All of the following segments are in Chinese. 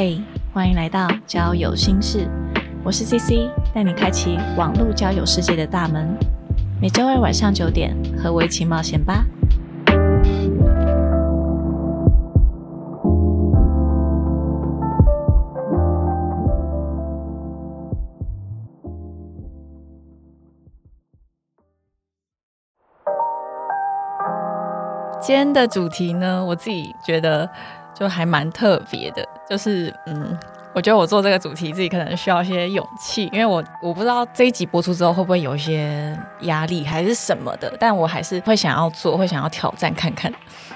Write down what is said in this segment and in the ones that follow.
嘿，欢迎来到交友心事，我是 CC，带你开启网络交友世界的大门。每周二晚上九点，和我一起冒险吧。今天的主题呢，我自己觉得就还蛮特别的，就是嗯，我觉得我做这个主题自己可能需要一些勇气，因为我我不知道这一集播出之后会不会有一些压力还是什么的，但我还是会想要做，会想要挑战看看。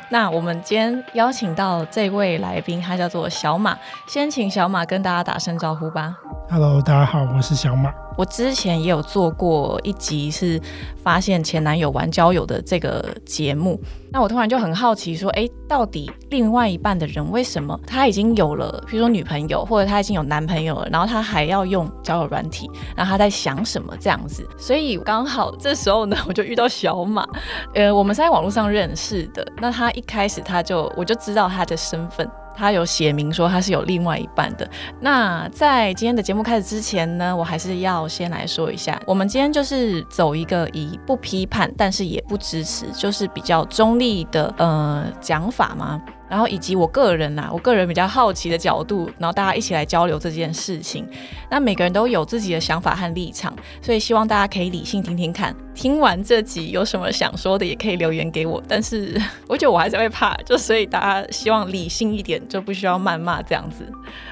那我们今天邀请到这位来宾，他叫做小马，先请小马跟大家打声招呼吧。Hello，大家好，我是小马。我之前也有做过一集是发现前男友玩交友的这个节目，那我突然就很好奇说，哎，到底另外一半的人为什么他已经有了，比如说女朋友，或者他已经有男朋友了，然后他还要用交友软体，然后他在想什么这样子？所以刚好这时候呢，我就遇到小马，呃，我们是在网络上认识的，那他一开始他就我就知道他的身份。他有写明说他是有另外一半的。那在今天的节目开始之前呢，我还是要先来说一下，我们今天就是走一个以不批判，但是也不支持，就是比较中立的呃讲法吗。然后以及我个人呐、啊，我个人比较好奇的角度，然后大家一起来交流这件事情。那每个人都有自己的想法和立场，所以希望大家可以理性听听看。听完这集有什么想说的，也可以留言给我。但是 我觉得我还是会怕，就所以大家希望理性一点，就不需要谩骂这样子。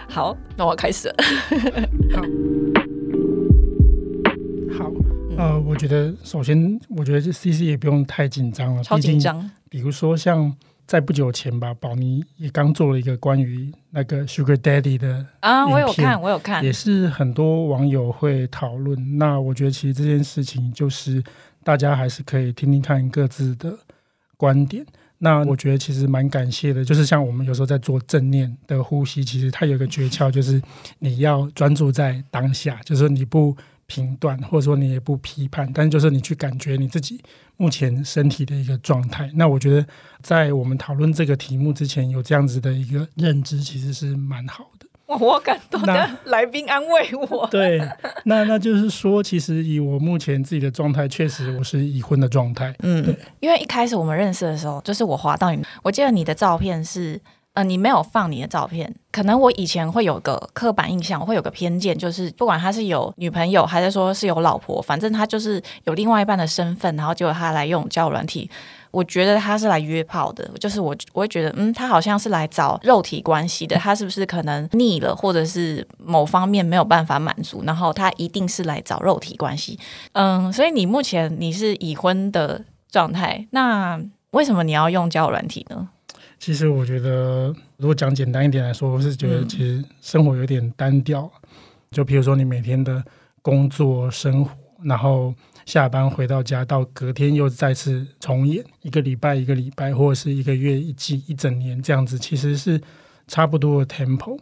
好，那我开始了。好，好，呃，我觉得首先，我觉得这 C C 也不用太紧张了，超紧张。比如说像在不久前吧，宝妮也刚做了一个关于那个 Sugar Daddy 的啊，我有看，我有看，也是很多网友会讨论。那我觉得其实这件事情就是大家还是可以听听看各自的观点。那我觉得其实蛮感谢的，就是像我们有时候在做正念的呼吸，其实它有一个诀窍，就是你要专注在当下，就是你不评断，或者说你也不批判，但就是你去感觉你自己目前身体的一个状态。那我觉得在我们讨论这个题目之前，有这样子的一个认知，其实是蛮好的。哇，我感动的 来宾安慰我。对，那那就是说，其实以我目前自己的状态，确实我是已婚的状态。嗯，对，因为一开始我们认识的时候，就是我滑到你，我记得你的照片是，你没有放你的照片。可能我以前会有个刻板印象，我会有个偏见，就是不管他是有女朋友，还是说是有老婆，反正他就是有另外一半的身份，然后结果他来用交友软体。我觉得他是来约炮的，就是我我会觉得，嗯，他好像是来找肉体关系的，他是不是可能腻了，或者是某方面没有办法满足，然后他一定是来找肉体关系，嗯，所以你目前你是已婚的状态，那为什么你要用交友软体呢？其实我觉得，如果讲简单一点来说，我是觉得其实生活有点单调，就比如说你每天的工作生活，然后。下班回到家，到隔天又再次重演一个礼拜一个礼拜，或者是一个月一季一整年这样子，其实是差不多的 tempo。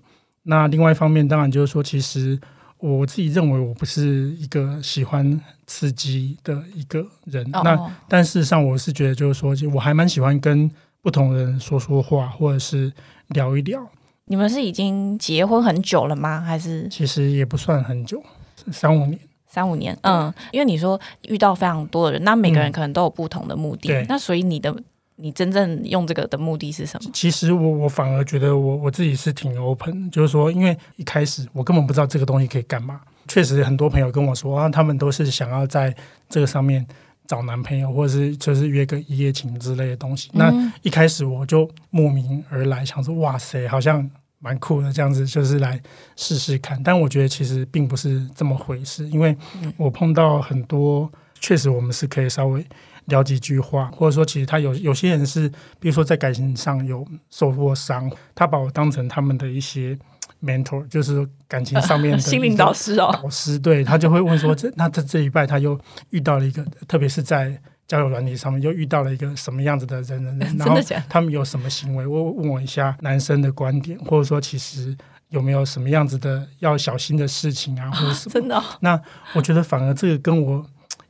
那另外一方面，当然就是说，其实我自己认为我不是一个喜欢刺激的一个人。哦、那但事实上，我是觉得就是说，我还蛮喜欢跟不同的人说说话，或者是聊一聊。你们是已经结婚很久了吗？还是其实也不算很久，三五年。三五年，嗯，因为你说遇到非常多的人，那每个人可能都有不同的目的，嗯、那所以你的你真正用这个的目的是什么？其实我我反而觉得我我自己是挺 open，就是说，因为一开始我根本不知道这个东西可以干嘛。确实很多朋友跟我说啊，他们都是想要在这个上面找男朋友，或者是就是约个一夜情之类的东西。嗯、那一开始我就慕名而来，想说哇塞，好像。蛮酷的，这样子就是来试试看，但我觉得其实并不是这么回事，因为我碰到很多，确实我们是可以稍微聊几句话，或者说其实他有有些人是，比如说在感情上有受过伤，他把我当成他们的一些 mentor，就是感情上面 心灵导师哦，导师对他就会问说，这那这这一拜他又遇到了一个，特别是在。交友软体上面又遇到了一个什么样子的人人人，然后他们有什么行为？我问我一下男生的观点，或者说其实有没有什么样子的要小心的事情啊，或者什么？真的、哦？那我觉得反而这个跟我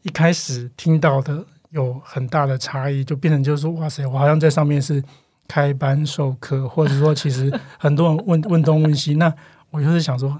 一开始听到的有很大的差异，就变成就是说，哇塞，我好像在上面是开班授课，或者说其实很多人问问东问西，那我就是想说。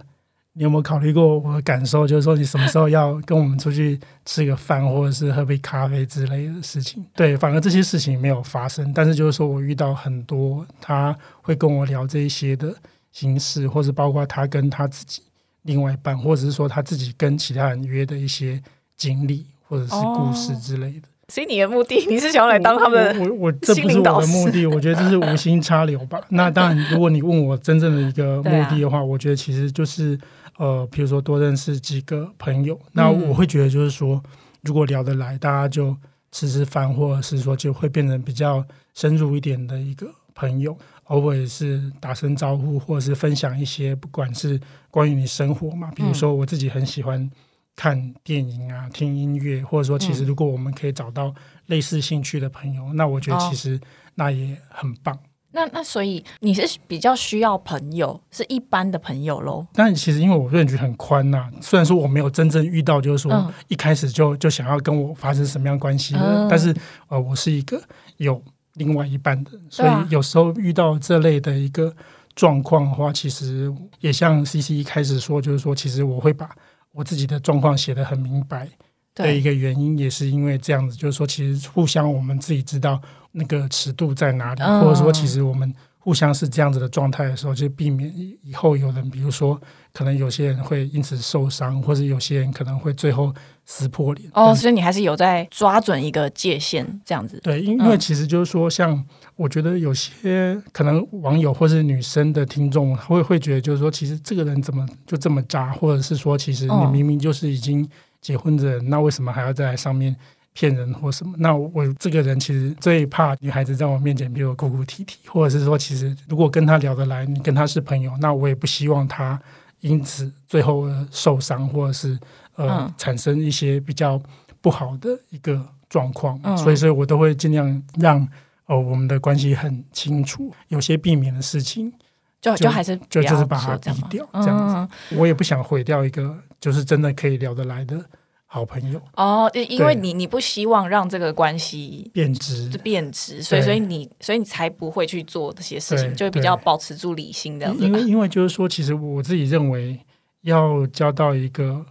你有没有考虑过我的感受？就是说，你什么时候要跟我们出去吃个饭，或者是喝杯咖啡之类的事情？对，反而这些事情没有发生。但是就是说我遇到很多，他会跟我聊这一些的形式，或者包括他跟他自己另外一半，或者是说他自己跟其他人约的一些经历，或者是故事之类的。所以你的目的，你是想要来当他们？我我这不是我的目的，我觉得这是无心插柳吧。那当然，如果你问我真正的一个目的的话，我觉得其实就是。呃，比如说多认识几个朋友，那我会觉得就是说，如果聊得来，大家就吃吃饭，或者是说就会变成比较深入一点的一个朋友，偶尔是打声招呼，或者是分享一些不管是关于你生活嘛，比如说我自己很喜欢看电影啊、听音乐，或者说其实如果我们可以找到类似兴趣的朋友，那我觉得其实那也很棒。那那所以你是比较需要朋友，是一般的朋友喽？但其实因为我认知很宽呐，虽然说我没有真正遇到，就是说一开始就就想要跟我发生什么样关系的，但是呃，我是一个有另外一半的，所以有时候遇到这类的一个状况的话，其实也像 C C 一开始说，就是说其实我会把我自己的状况写得很明白。的一个原因也是因为这样子，就是说，其实互相我们自己知道那个尺度在哪里，或者说，其实我们互相是这样子的状态的时候，就避免以后有人，比如说，可能有些人会因此受伤，或者有些人可能会最后撕破脸。哦，所以你还是有在抓准一个界限，这样子。对，因因为其实就是说，像我觉得有些可能网友或是女生的听众会会觉得，就是说，其实这个人怎么就这么渣，或者是说，其实你明明就是已经。结婚的人，那为什么还要在上面骗人或什么？那我这个人其实最怕女孩子在我面前，比如哭哭啼啼，或者是说，其实如果跟她聊得来，你跟她是朋友，那我也不希望她因此最后受伤，或者是呃产生一些比较不好的一个状况。所以，所以我都会尽量让哦我们的关系很清楚，有些避免的事情，就就还是就就是把它低掉，这样子。我也不想毁掉一个。就是真的可以聊得来的好朋友哦，因为你你不希望让这个关系变质，变质，所以所以你所以你才不会去做这些事情，就比较保持住理性的。因为因为就是说，其实我自己认为，要交到一个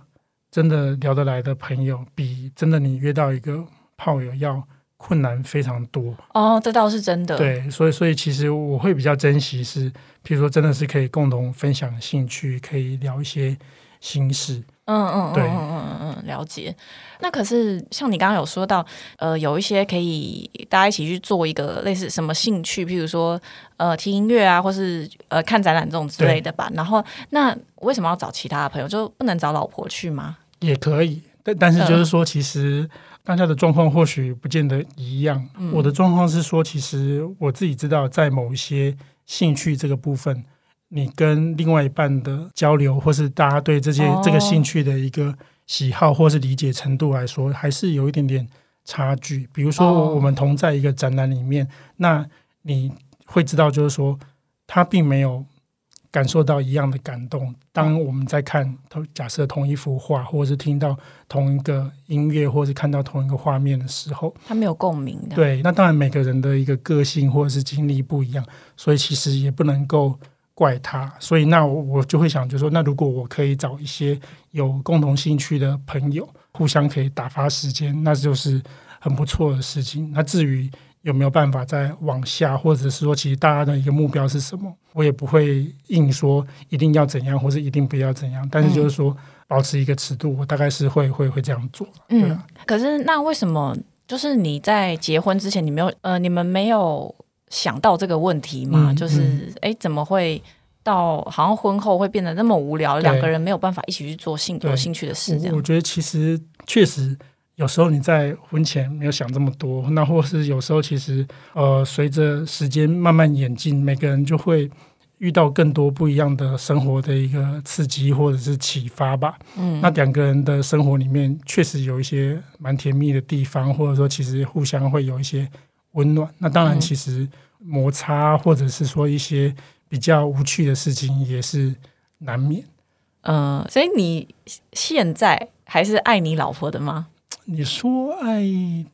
真的聊得来的朋友，比真的你约到一个炮友要困难非常多。哦，这倒是真的。对，所以所以其实我会比较珍惜是，譬如说真的是可以共同分享兴趣，可以聊一些。心事，嗯嗯嗯嗯嗯嗯，了解。那可是像你刚刚有说到，呃，有一些可以大家一起去做一个类似什么兴趣，譬如说呃听音乐啊，或是呃看展览这种之类的吧。然后那为什么要找其他的朋友，就不能找老婆去吗？也可以，但但是就是说，其实大家的状况或许不见得一样。我的状况是说，其实我自己知道，在某一些兴趣这个部分。你跟另外一半的交流，或是大家对这些这个兴趣的一个喜好，或是理解程度来说，还是有一点点差距。比如说，我们同在一个展览里面，那你会知道，就是说他并没有感受到一样的感动。当我们在看同假设同一幅画，或者是听到同一个音乐，或者是看到同一个画面的时候，他没有共鸣的。对，那当然每个人的一个个性或者是经历不一样，所以其实也不能够。怪他，所以那我就会想，就说那如果我可以找一些有共同兴趣的朋友，互相可以打发时间，那就是很不错的事情。那至于有没有办法再往下，或者是说其实大家的一个目标是什么，我也不会硬说一定要怎样，或者一定不要怎样。但是就是说保持一个尺度，我大概是会会会这样做。嗯，可是那为什么就是你在结婚之前，你没有呃，你们没有？想到这个问题嘛，就是哎，怎么会到好像婚后会变得那么无聊？两个人没有办法一起去做兴有兴趣的事，这样。我觉得其实确实有时候你在婚前没有想这么多，那或是有时候其实呃，随着时间慢慢演进，每个人就会遇到更多不一样的生活的一个刺激或者是启发吧。嗯，那两个人的生活里面确实有一些蛮甜蜜的地方，或者说其实互相会有一些。温暖，那当然，其实摩擦或者是说一些比较无趣的事情也是难免。嗯，所以你现在还是爱你老婆的吗？你说爱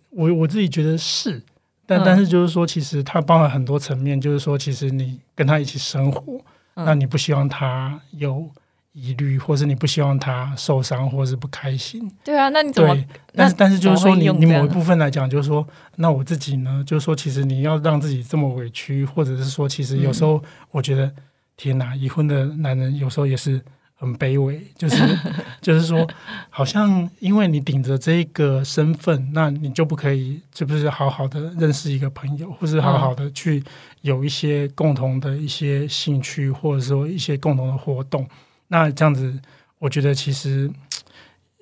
我，我自己觉得是。但嗯但是就是说，其实它包含很多层面，就是说，其实你跟他一起生活，嗯那你不希望他有疑虑，或是你不希望他受伤，或是不开心。对啊，那你怎么对，但是但是就是说你，你某一部分来讲，就是说，那我自己呢，就是说，其实你要让自己这么委屈，或者是说，其实有时候我觉得，天哪，已婚的男人有时候也是很卑微，就是 就是说，好像因为你顶着这个身份，那你就不可以，是不是好好的认识一个朋友，或是好好的去有一些共同的一些兴趣，或者说一些共同的活动？那这样子，我觉得其实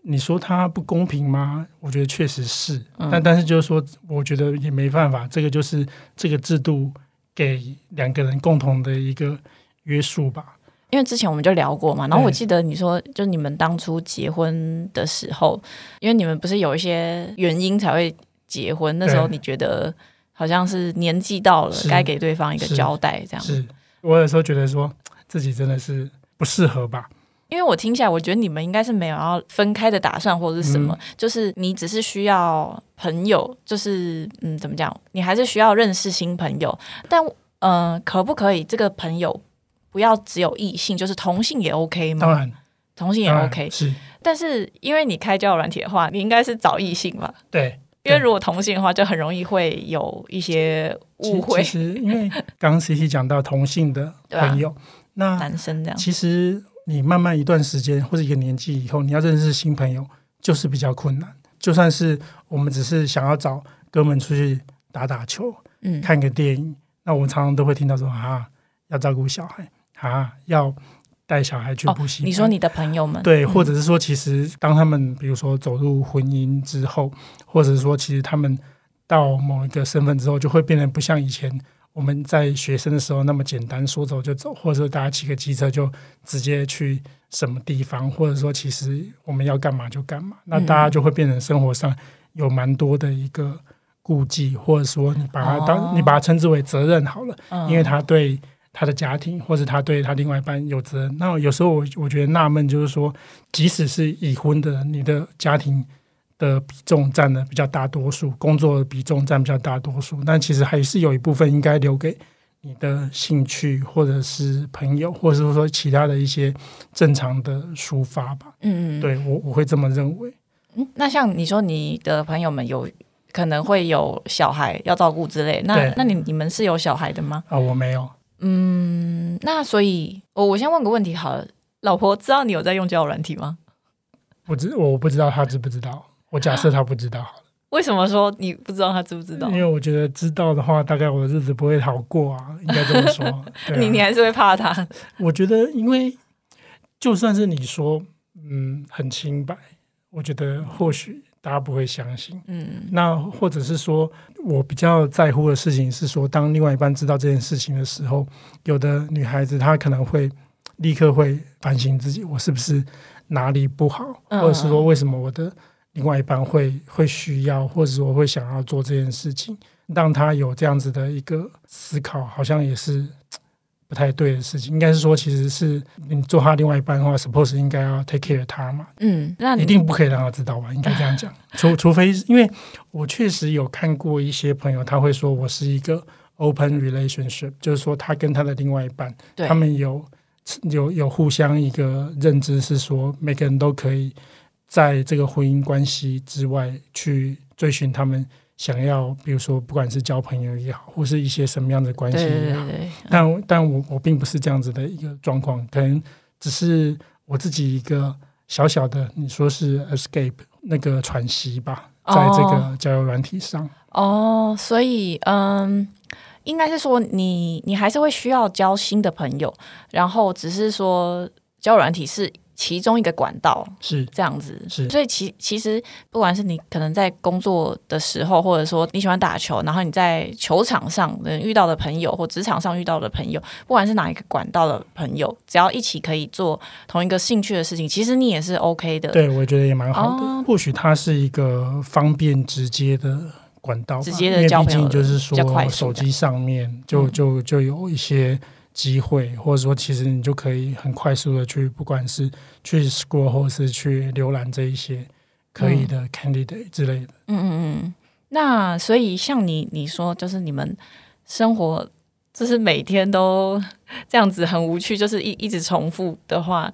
你说它不公平吗？我觉得确实是，嗯但但是就是说，我觉得也没办法，这个就是这个制度给两个人共同的一个约束吧。因为之前我们就聊过嘛，然后我记得你说，就你们当初结婚的时候，因为你们不是有一些原因才会结婚，那时候你觉得好像是年纪到了，该给对方一个交代，这样。是我有时候觉得说自己真的是不适合吧。因为我听起来，我觉得你们应该是没有要分开的打算，或者是什么，嗯就是你只是需要朋友，就是嗯，怎么讲，你还是需要认识新朋友，但嗯、呃可不可以这个朋友不要只有异性，就是同性也 OK 吗？当然，同性也 OK，是但是因为你开交友软体的话，你应该是找异性吧？对。因为如果同性的话，就很容易会有一些误会其，实因为刚刚 C C 讲到同性的 朋友，那男生这样。其实你慢慢一段时间或者一个年纪以后，你要认识新朋友就是比较困难。就算是我们只是想要找哥们出去打打球、嗯，看个电影，那我们常常都会听到说啊，要照顾小孩啊，要带小孩去哦补习班、你说你的朋友们对，嗯或者是说，其实当他们比如说走入婚姻之后，或者是说，其实他们到某一个身份之后，就会变得不像以前我们在学生的时候那么简单，说走就走，或者说大家骑个机车就直接去什么地方，或者说其实我们要干嘛就干嘛，那大家就会变成生活上有蛮多的一个顾忌，或者说你把它当、哦你把它称之为责任好了。嗯因为他对他的家庭或者他对他另外一半有责任。那有时候我我觉得纳闷，就是说，即使是已婚的人，你的家庭的比重占的比较大多数，工作的比重占比较大多数，但其实还是有一部分应该留给你的兴趣或者是朋友，或者是说其他的一些正常的抒发吧。嗯嗯，对我我会这么认为。嗯，那像你说你的朋友们有可能会有小孩要照顾之类，那那你你们是有小孩的吗？啊，我没有，嗯，那所以我我先问个问题好了，老婆知道你有在用交友软体吗？不知我不知道他知不知道，我假设他不知道好了。为什么说你不知道他知不知道因？为我觉得知道的话，大概我的日子不会好过啊，应该这么说。你你还是会怕他？我觉得，因为就算是你说，嗯，很清白，我觉得或许大家不会相信。嗯那或者是说，我比较在乎的事情是说，当另外一半知道这件事情的时候，有的女孩子她可能会立刻会反省自己，我是不是哪里不好，嗯或者是说为什么我的另外一半会会需要，或者说会想要做这件事情，让他有这样子的一个思考，好像也是。不太对的事情，应该是说，其实是你做他另外一半的话，suppose 应该要 take care 他嘛，嗯，那一定不可以让他知道吧？应该这样讲，除除非因为我确实有看过一些朋友，他会说我是一个 open relationship，就是说他跟他的另外一半，他们有有有互相一个认知，是说每个人都可以在这个婚姻关系之外去追寻他们想要，比如说不管是交朋友也好，或是一些什么样的关系也好。对。对，但但我我并不是这样子的一个状况，可能只是我自己一个小小的，你说是 escape 那个喘息吧，哦。在这个交友软体上，哦，所以嗯，应该是说你你还是会需要交新的朋友，然后只是说交友软体是其中一个管道，是这样子。是所以其其实不管是你可能在工作的时候，或者说你喜欢打球，然后你在球场上能遇到的朋友，或职场上遇到的朋友，不管是哪一个管道的朋友，只要一起可以做同一个兴趣的事情，其实你也是 OK 的。对我觉得也蛮好的。哦或许它是一个方便直接的管道，直接的因为毕交朋友就是说手机上面就嗯就就有一些。机会，或者说，其实你就可以很快速的去，不管是去 scroll 或是去浏览这一些可以的 candidate 之类的。嗯嗯嗯。那所以像你你说，就是你们生活就是每天都这样子很无趣，就是一一直重复的话，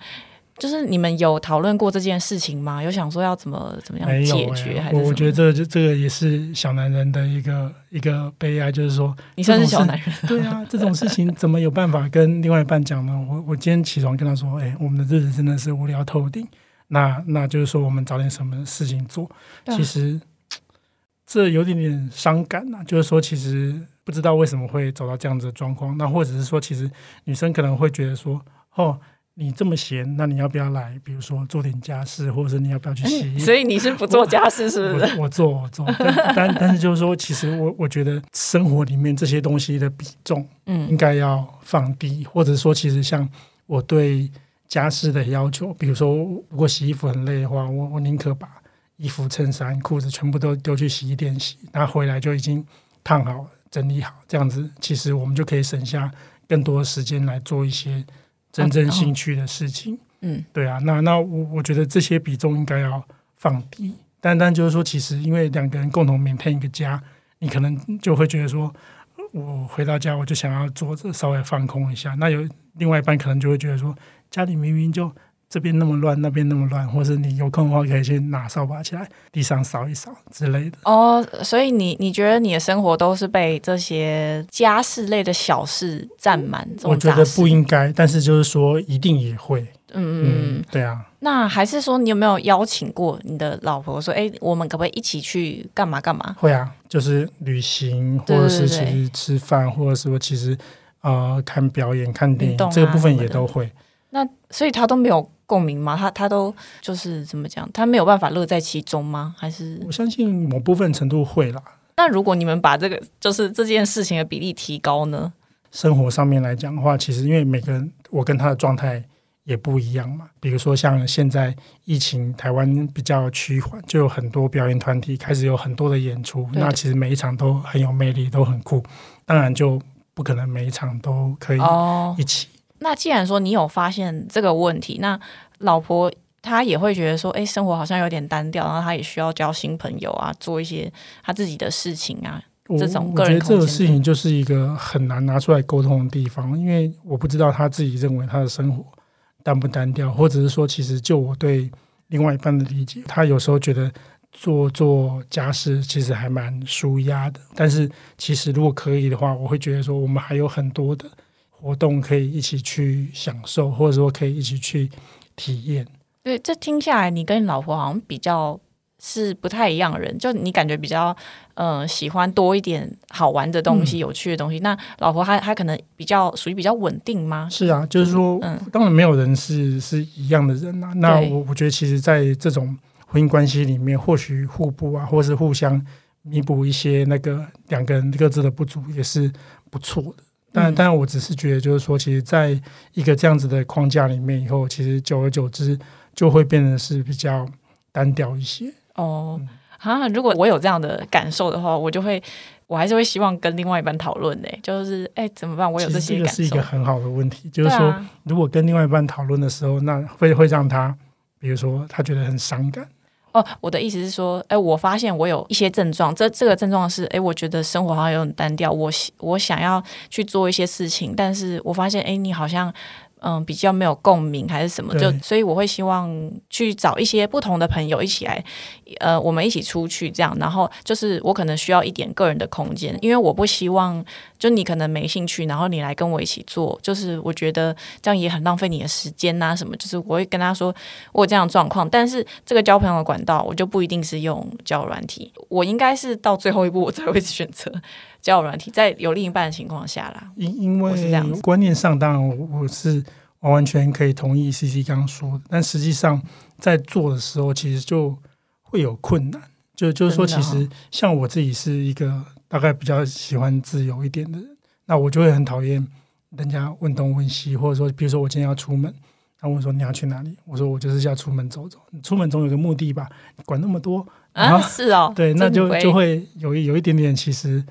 就是你们有讨论过这件事情吗？有想说要怎么怎么样解决？还欸，是我我觉得得这就这个也是小男人的一个一个悲哀，就是说，你算是小男人，对啊，这种事情怎么有办法跟另外一半讲呢？我我今天起床跟他说，哎、我们的日子真的是无聊透顶。那那就是说，我们找点什么事情做。啊其实这有点点伤感呐、就是说，其实不知道为什么会走到这样子的状况。那或者是说，其实女生可能会觉得说，哦，你这么闲，那你要不要来？比如说做点家事，或者是你要不要去洗衣服？所以你是不做家事是不是？我我做我做，但但但是就是说，其实我我觉得生活里面这些东西的比重嗯应嗯该要放低，或者说，其实像我对家事的要求，比如说，如果洗衣服很累的话，我我宁可把衣服、衬衫、裤子全部都丢去洗衣店洗，那回来就已经烫好、整理好，这样子其实我们就可以省下更多的时间来做一些真正兴趣的事情。嗯对啊，那那我我觉得这些比重应该要放低，单单就是说，其实因为两个人共同 maintain 一个家，你可能就会觉得说，我回到家我就想要坐着稍微放空一下。那有另外一半可能就会觉得说，家里明明就这边那么乱，那边那么乱，或者你有空的话可以去拿扫把起来地上扫一扫之类的。哦，所以你你觉得你的生活都是被这些家事类的小事占满？我觉得不应该，但是就是说一定也会，嗯嗯对啊。那还是说，你有没有邀请过你的老婆说，哎、我们可不可以一起去干嘛干嘛？会啊，就是旅行，或者是其实吃饭，或者说其实呃看表演、看电影、啊这个部分也都会。那所以他都没有共鸣吗？他他都就是怎么讲？他没有办法乐在其中吗？还是我相信某部分程度会啦。那如果你们把这个就是这件事情的比例提高呢？生活上面来讲的话，其实因为每个人我跟他的状态也不一样嘛。比如说像现在疫情，台湾比较趋缓，就有很多表演团体开始有很多的演出。那其实每一场都很有魅力，都很酷。当然就不可能每一场都可以哦，一起。那既然说你有发现这个问题，那老婆她也会觉得说，哎、生活好像有点单调，然后她也需要交新朋友啊，做一些她自己的事情啊。这种个人我觉得这个事情就是一个很难拿出来沟通的地方，因为我不知道他自己认为他的生活单不单调，或者是说，其实就我对另外一半的理解，他有时候觉得做做家事其实还蛮舒压的，但是其实如果可以的话，我会觉得说我们还有很多的活动可以一起去享受，或者说可以一起去体验。对，这听下来，你跟你老婆好像比较是不太一样的人，就你感觉比较呃喜欢多一点好玩的东西、有趣的东西。那老婆她她可能比较属于比较稳定吗？是啊，就是说，嗯当然没有人是是一样的人啊。那我我觉得，其实，在这种婚姻关系里面，或许互补啊，或是互相弥补一些那个两个人各自的不足，也是不错的。但嗯但我只是觉得，就是说，其实在一个这样子的框架里面以后，其实久而久之就会变得是比较单调一些。哦，啊，如果我有这样的感受的话，我就会，我还是会希望跟另外一半讨论的，就是哎怎么办？我有这些感受，是一个很好的问题，就是说，啊如果跟另外一半讨论的时候，那会会让他，比如说他觉得很伤感。哦，我的意思是说，哎，我发现我有一些症状，这这个症状是，哎，我觉得生活好像有点单调，我我想要去做一些事情，但是我发现，哎，你好像。嗯，比较没有共鸣还是什么，就所以我会希望去找一些不同的朋友一起来，呃，我们一起出去这样，然后就是我可能需要一点个人的空间，因为我不希望就你可能没兴趣，然后你来跟我一起做，就是我觉得这样也很浪费你的时间呐、什么，就是我会跟他说我有这样的状况，但是这个交朋友的管道我就不一定是用交友软体，我应该是到最后一步我才会选择交友软体，在有另一半的情况下啦。因因为是这样子为观念上，当然我我是完完全可以同意 C C 刚刚说的，但实际上在做的时候，其实就会有困难。就就是说，其实像我自己是一个大概比较喜欢自由一点的人，那我就会很讨厌人家问东问西，或者说，比如说我今天要出门，他问说你要去哪里，我说我就是要出门走走，你出门总有个目的吧，管那么多，啊，是哦，对，那就就会有一有一点点其实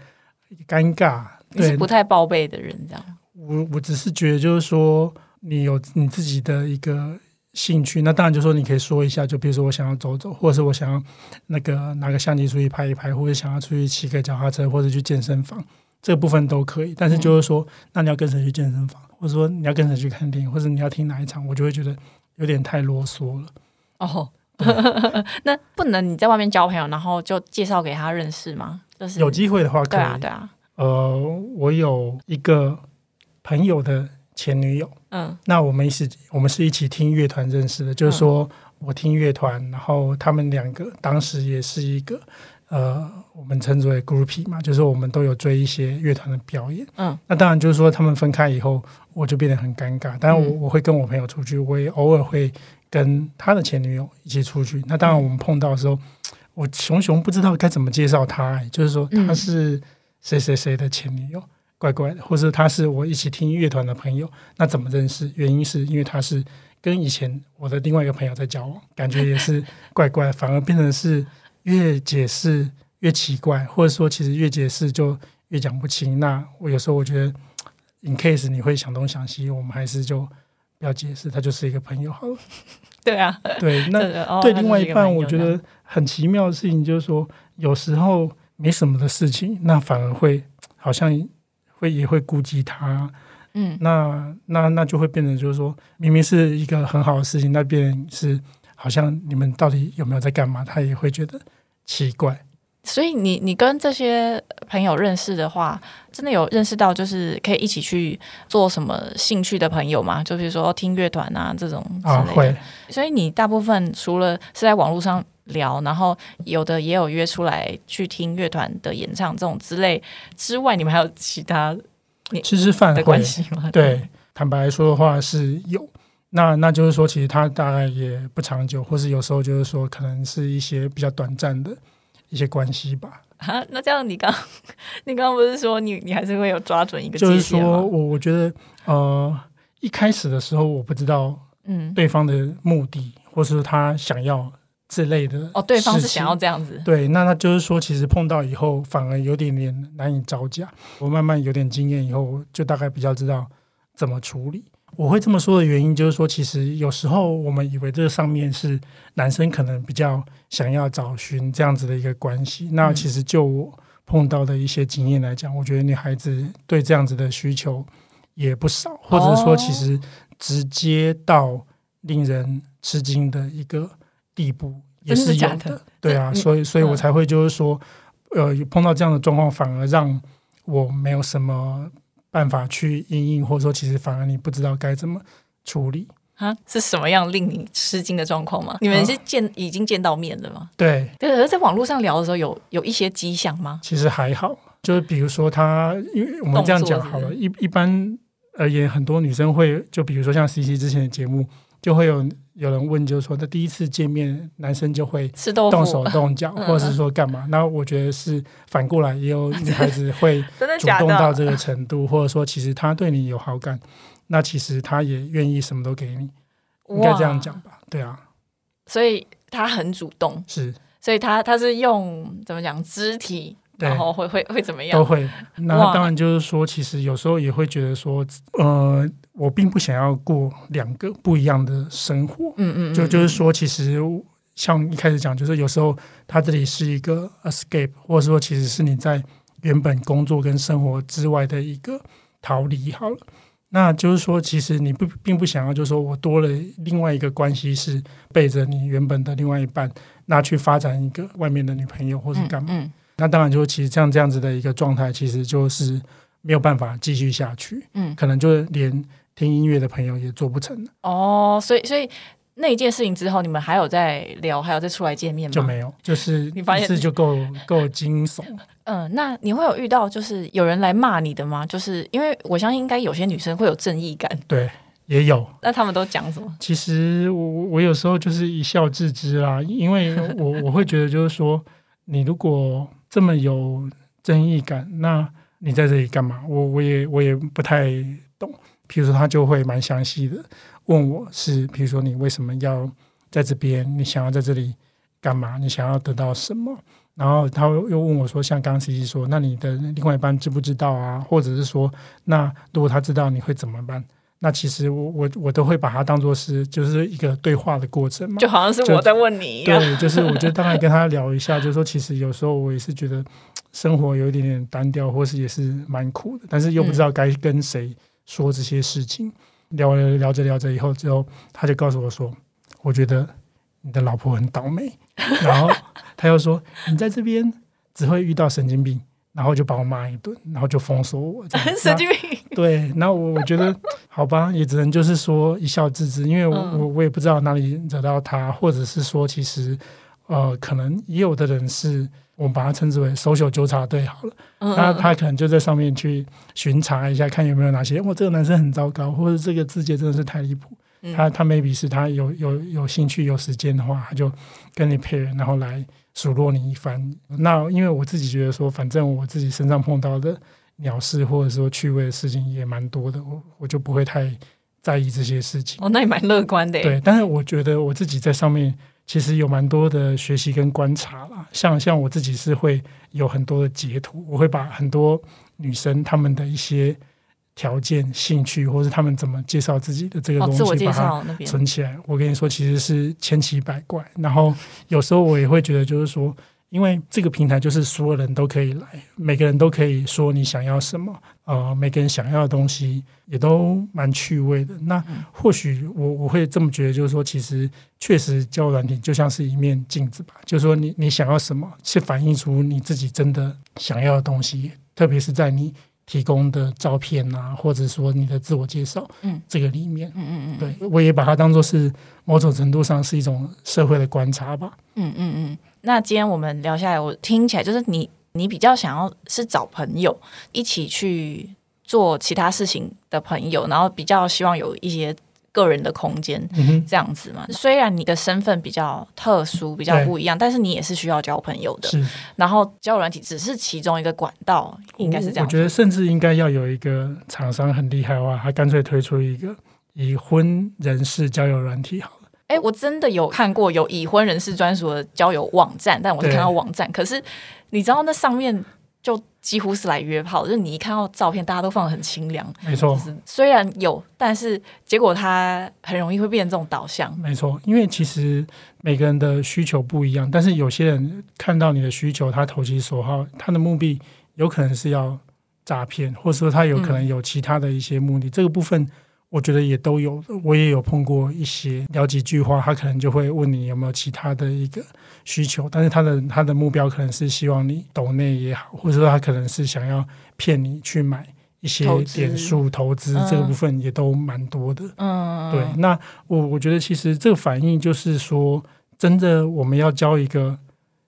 尴尬，对你是不太报备的人，这样。我我只是觉得，就是说，你有你自己的一个兴趣，那当然就说你可以说一下，就比如说我想要走走，或者是我想要那个拿个相机出去拍一拍，或者想要出去骑个脚踏车，或者去健身房，这个部分都可以。但是就是说，那你要跟谁去健身房，或者说你要跟谁去看电影，或者你要听哪一场，我就会觉得有点太啰嗦了。哦，那不能你在外面交朋友，然后就介绍给他认识吗？就是有机会的话，可以。对啊，对啊。呃，我有一个朋友的前女友，嗯，那我们一起，我们是一起听乐团认识的。就是说我听乐团，然后他们两个当时也是一个，呃，我们称之为 groupie 嘛，就是我们都有追一些乐团的表演。嗯，那当然就是说他们分开以后，我就变得很尴尬。当然我我会跟我朋友出去，我也偶尔会跟他的前女友一起出去。那当然我们碰到的时候，我熊熊不知道该怎么介绍他，就是说他是。谁谁谁的前女友，怪怪的，或者他是我一起听乐团的朋友，那怎么认识？原因是因为他是跟以前我的另外一个朋友在交往，感觉也是怪怪，反而变成是越解释越奇怪，或者说其实越解释就越讲不清。那我有时候我觉得，in case 你会想东想西，我们还是就不要解释，他就是一个朋友好了。对啊，对，那对另外一半，我觉得很奇妙的事情就是说，有时候。没什么的事情，那反而会好像会也会顾及他，嗯，那那那就会变成就是说，明明是一个很好的事情，那边是好像你们到底有没有在干嘛，他也会觉得奇怪。所以你你跟这些朋友认识的话，真的有认识到就是可以一起去做什么兴趣的朋友吗？就比如说听乐团啊这种啊会。所以你大部分除了是在网络上。聊，然后有的也有约出来去听乐团的演唱这种之类之外，你们还有其他吃吃饭的关系吗？对，坦白说的话是有。那那就是说，其实他大概也不长久，或是有时候就是说，可能是一些比较短暂的一些关系吧。啊，那这样你刚 你刚刚不是说你你还是会有抓准一个？就是说我我觉得呃，一开始的时候我不知道嗯对方的目的，或是他想要。之类的哦，对方是想要这样子。对，那那就是说，其实碰到以后反而有点点难以招架。我慢慢有点经验以后，就大概比较知道怎么处理。我会这么说的原因，就是说，其实有时候我们以为这上面是男生可能比较想要找寻这样子的一个关系。那其实就我碰到的一些经验来讲，我觉得女孩子对这样子的需求也不少，或者说，其实直接到令人吃惊的一个。地步也是有的，对啊，所以所以我才会就是说，呃，碰到这样的状况，反而让我没有什么办法去应应，或者说，其实反而你不知道该怎么处理啊？是什么样令你吃惊的状况吗？你们是见已经见到面的吗？对，对，而在网络上聊的时候，有有一些迹象吗？其实还好，就是比如说他，因为我们这样讲好了，一一般而言，很多女生会就比如说像 C C 之前的节目，就会有。有人问，就是说，他第一次见面，男生就会动手动脚，或者是说干嘛？那我觉得是反过来，也有女孩子会 主动到这个程度，或者说，其实他对你有好感，那其实他也愿意什么都给你，应该这样讲吧？对啊，所以他很主动，是，所以他他是用怎么讲肢体，然后会会会怎么样？都会。那当然就是说，其实有时候也会觉得说，呃。我并不想要过两个不一样的生活，嗯嗯，就就是说，其实像一开始讲，就是有时候它这里是一个 escape，或者说其实是你在原本工作跟生活之外的一个逃离。好了，那就是说，其实你不并不想要，就是说我多了另外一个关系是背着你原本的另外一半，那去发展一个外面的女朋友或者干嘛？那当然，就其实像这样子的一个状态，其实就是没有办法继续下去。嗯，可能就是连。听音乐的朋友也做不成哦，所以所以那一件事情之后，你们还有在聊，还有再出来见面吗？就没有，就是 一次就够够惊悚。嗯，那你会有遇到就是有人来骂你的吗？就是因为我相信应该有些女生会有正义感，对，也有。那他们都讲什么？其实我我有时候就是一笑置之啦，因为我我会觉得就是说，你如果这么有争议感，那你在这里干嘛？我我也我也不太懂。比如说，他就会蛮详细的问我是，比如说你为什么要在这边？你想要在这里干嘛？你想要得到什么？然后他又问我说，像刚刚 C C 说，那你的另外一半知不知道啊？或者是说，那如果他知道，你会怎么办？那其实我我我都会把它当做是就是一个对话的过程嘛，就好像是我在问你一样。对，就是我就大概跟他聊一下，就是说其实有时候我也是觉得生活有一点点单调，或是也是蛮苦的，但是又不知道该跟谁说这些事情。聊了聊着聊着以后，之后他就告诉我说：“我觉得你的老婆很倒霉。”然后他又说：“你在这边只会遇到神经病。”然后就把我骂一顿，然后就封锁我。神经病。对，那我我觉得好吧，也只能就是说一笑置之，因为我我我也不知道哪里惹到他，或者是说其实呃，可能也有的人是我们把他称之为“搜秀纠察队”好了，那他可能就在上面去巡查一下，看有没有哪些，哇，这个男生很糟糕，或者这个字节真的是太离谱。他他 maybe 是他有有有兴趣有时间的话，他就跟你配人，然后来。数落你一番，那因为我自己觉得说，反正我自己身上碰到的鸟事或者说趣味的事情也蛮多的，我我就不会太在意这些事情。哦，那也蛮乐观的。对，但是我觉得我自己在上面其实有蛮多的学习跟观察啦。像像我自己是会有很多的截图，我会把很多女生她们的一些。条件、兴趣，或是他们怎么介绍自己的这个东西，把它存起来。我跟你说，其实是千奇百怪。然后有时候我也会觉得，就是说，因为这个平台就是所有人都可以来，每个人都可以说你想要什么。呃，每个人想要的东西也都蛮趣味的。那或许我我会这么觉得，就是说，其实确实交友软体就像是一面镜子吧。就是说，你你想要什么，是反映出你自己真的想要的东西，特别是在你。提供的照片啊，或者说你的自我介绍，嗯，这个里面，嗯嗯嗯，对我也把它当做是某种程度上是一种社会的观察吧。嗯嗯嗯。那今天我们聊下来，我听起来就是你，你比较想要是找朋友一起去做其他事情的朋友，然后比较希望有一些。个人的空间这样子嘛，虽然你的身份比较特殊、比较不一样，但是你也是需要交朋友的。然后交友软体只是其中一个管道，应该是这样。我觉得甚至应该要有一个厂商很厉害的话，他干脆推出一个已婚人士交友软体好了。哎，我真的有看过有已婚人士专属的交友网站，但我是看到网站，可是你知道那上面。就几乎是来约炮，就是你一看到照片，大家都放的很清凉。没错，虽然有，但是结果它很容易会变成这种导向。没错，因为其实每个人的需求不一样，但是有些人看到你的需求，他投其所好，他的目的有可能是要诈骗，或者说他有可能有其他的一些目的。这个部分。我觉得也都有，我也有碰过一些聊几句话，他可能就会问你有没有其他的一个需求，但是他的他的目标可能是希望你抖内也好，或者说他可能是想要骗你去买一些点数投资，这个部分也都蛮多的。嗯，对。那我我觉得其实这个反应就是说，真的我们要交一个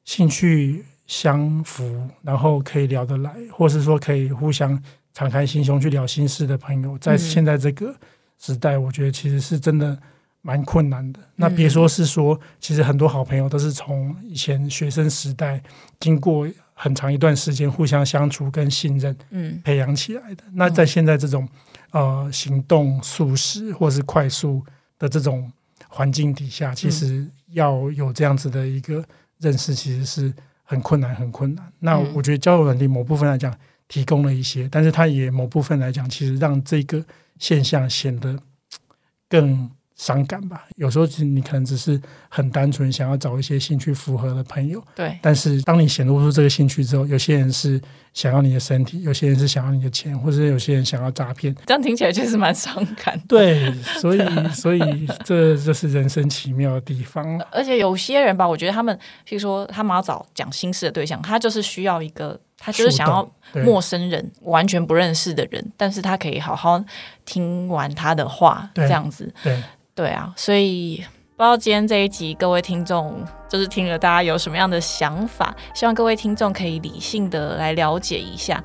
兴趣相符，然后可以聊得来，或是说可以互相。敞开心胸去聊心事的朋友，在现在这个时代，我觉得其实是真的蛮困难的。那别说是说，其实很多好朋友都是从以前学生时代经过很长一段时间互相相处跟信任，嗯，培养起来的。那在现在这种呃行动速食或是快速的这种环境底下，其实要有这样子的一个认识，其实是很困难，很困难。那我觉得交友能力某部分来讲。提供了一些，但是它也某部分来讲，其实让这个现象显得更伤感吧。有时候，其实你可能只是很单纯想要找一些兴趣符合的朋友，对。但是，当你显露出这个兴趣之后，有些人是想要你的身体，有些人是想要你的钱，或者有些人想要诈骗。这样听起来确实蛮伤感。对，所以，所以这就是人生奇妙的地方。而且，有些人吧，我觉得他们，譬如说，他们要找讲心事的对象，他就是需要一个。他就是想要陌生人，完全不认识的人，但是他可以好好听完他的话，这样子，对。对啊，所以不知道今天这一集各位听众就是听了大家有什么样的想法，希望各位听众可以理性的来了解一下。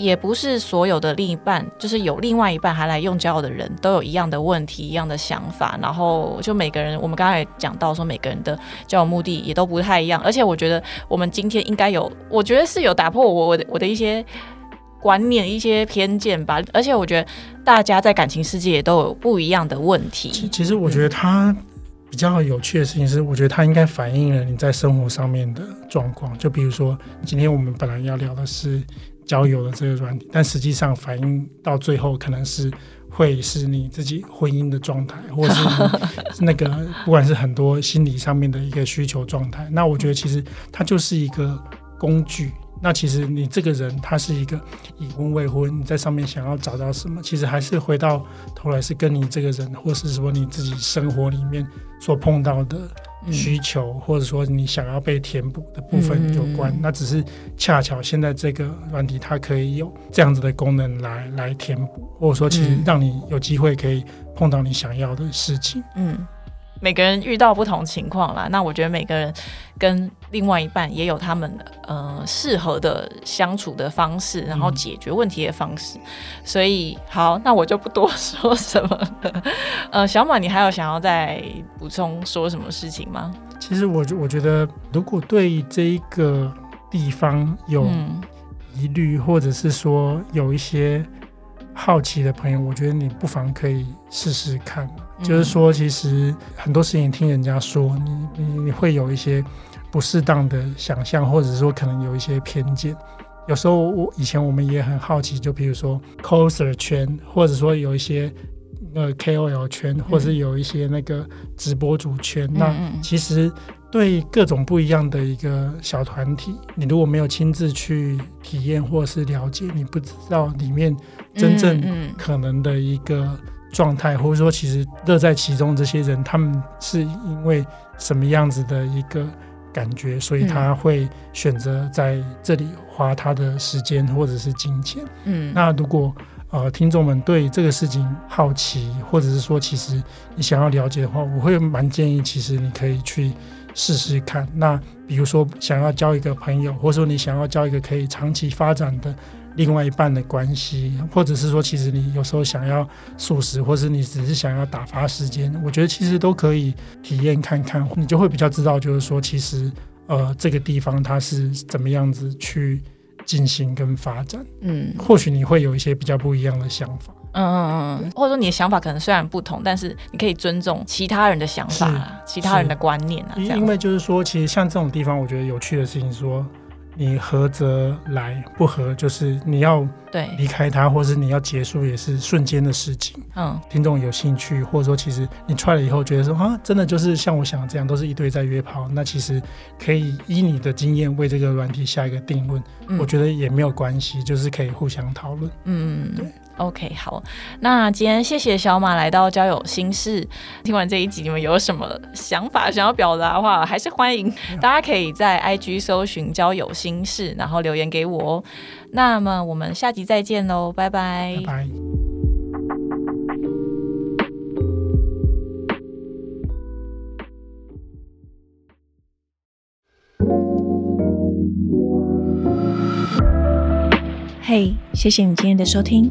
也不是所有的另一半，就是有另外一半还来用交友的人都有一样的问题、一样的想法，然后就每个人，我们刚才讲到说，每个人的交友目的也都不太一样。而且我觉得我们今天应该有，我觉得是有打破我我的我的一些观念、一些偏见吧。而且我觉得大家在感情世界也都有不一样的问题。其实我觉得他比较有趣的事情是，我觉得他应该反映了你在生活上面的状况。就比如说，今天我们本来要聊的是。交友的这个软体，但实际上反映到最后，可能是会是你自己婚姻的状态，或者是那个不管是很多心理上面的一个需求状态。那我觉得其实它就是一个工具。那其实你这个人他是一个已婚未婚，你在上面想要找到什么，其实还是回到头来是跟你这个人，或是说你自己生活里面所碰到的。需求或者说你想要被填补的部分有关，那只是恰巧现在这个软体它可以有这样子的功能来来填补，或者说其实让你有机会可以碰到你想要的事情。嗯。每个人遇到不同情况啦，那我觉得每个人跟另外一半也有他们呃适合的相处的方式，然后解决问题的方式。所以好，那我就不多说什么了。呃，小马，你还有想要再补充说什么事情吗？其实我我觉得，如果对这一个地方有疑虑，或者是说有一些好奇的朋友，我觉得你不妨可以试试看。就是说，其实很多事情听人家说，你你你会有一些不适当的想象，或者说可能有一些偏见。有时候我以前我们也很好奇，就比如说 coser 圈，或者说有一些呃 KOL 圈，或者有一些那个直播主圈。那其实对各种不一样的一个小团体，你如果没有亲自去体验或是了解，你不知道里面真正可能的一个。状态，或者说，其实乐在其中这些人，他们是因为什么样子的一个感觉，所以他会选择在这里花他的时间或者是金钱。嗯，那如果呃听众们对这个事情好奇，或者是说其实你想要了解的话，我会蛮建议，其实你可以去试试看。那比如说想要交一个朋友，或者说你想要交一个可以长期发展的。另外一半的关系，或者是说，其实你有时候想要素食，或是你只是想要打发时间，我觉得其实都可以体验看看，你就会比较知道，就是说，其实呃，这个地方它是怎么样子去进行跟发展。嗯，或许你会有一些比较不一样的想法。嗯嗯嗯，或者说你的想法可能虽然不同，但是你可以尊重其他人的想法，其他人的观念啊。因为就是说，其实像这种地方，我觉得有趣的事情说。你合则来，不合就是你要对离开他，或是你要结束，也是瞬间的事情。嗯，听众有兴趣，或者说其实你出来了以后觉得说啊，真的就是像我想的这样，都是一堆在约炮，那其实可以依你的经验为这个软体下一个定论。我觉得也没有关系，就是可以互相讨论。嗯，对。OK，好，那今天谢谢小马来到交友心事。听完这一集，你们有什么想法想要表达的话，还是欢迎 大家可以在 IG 搜寻交友心事，然后留言给我哦。那么我们下集再见喽，拜拜。拜拜。嘿，谢谢你今天的收听。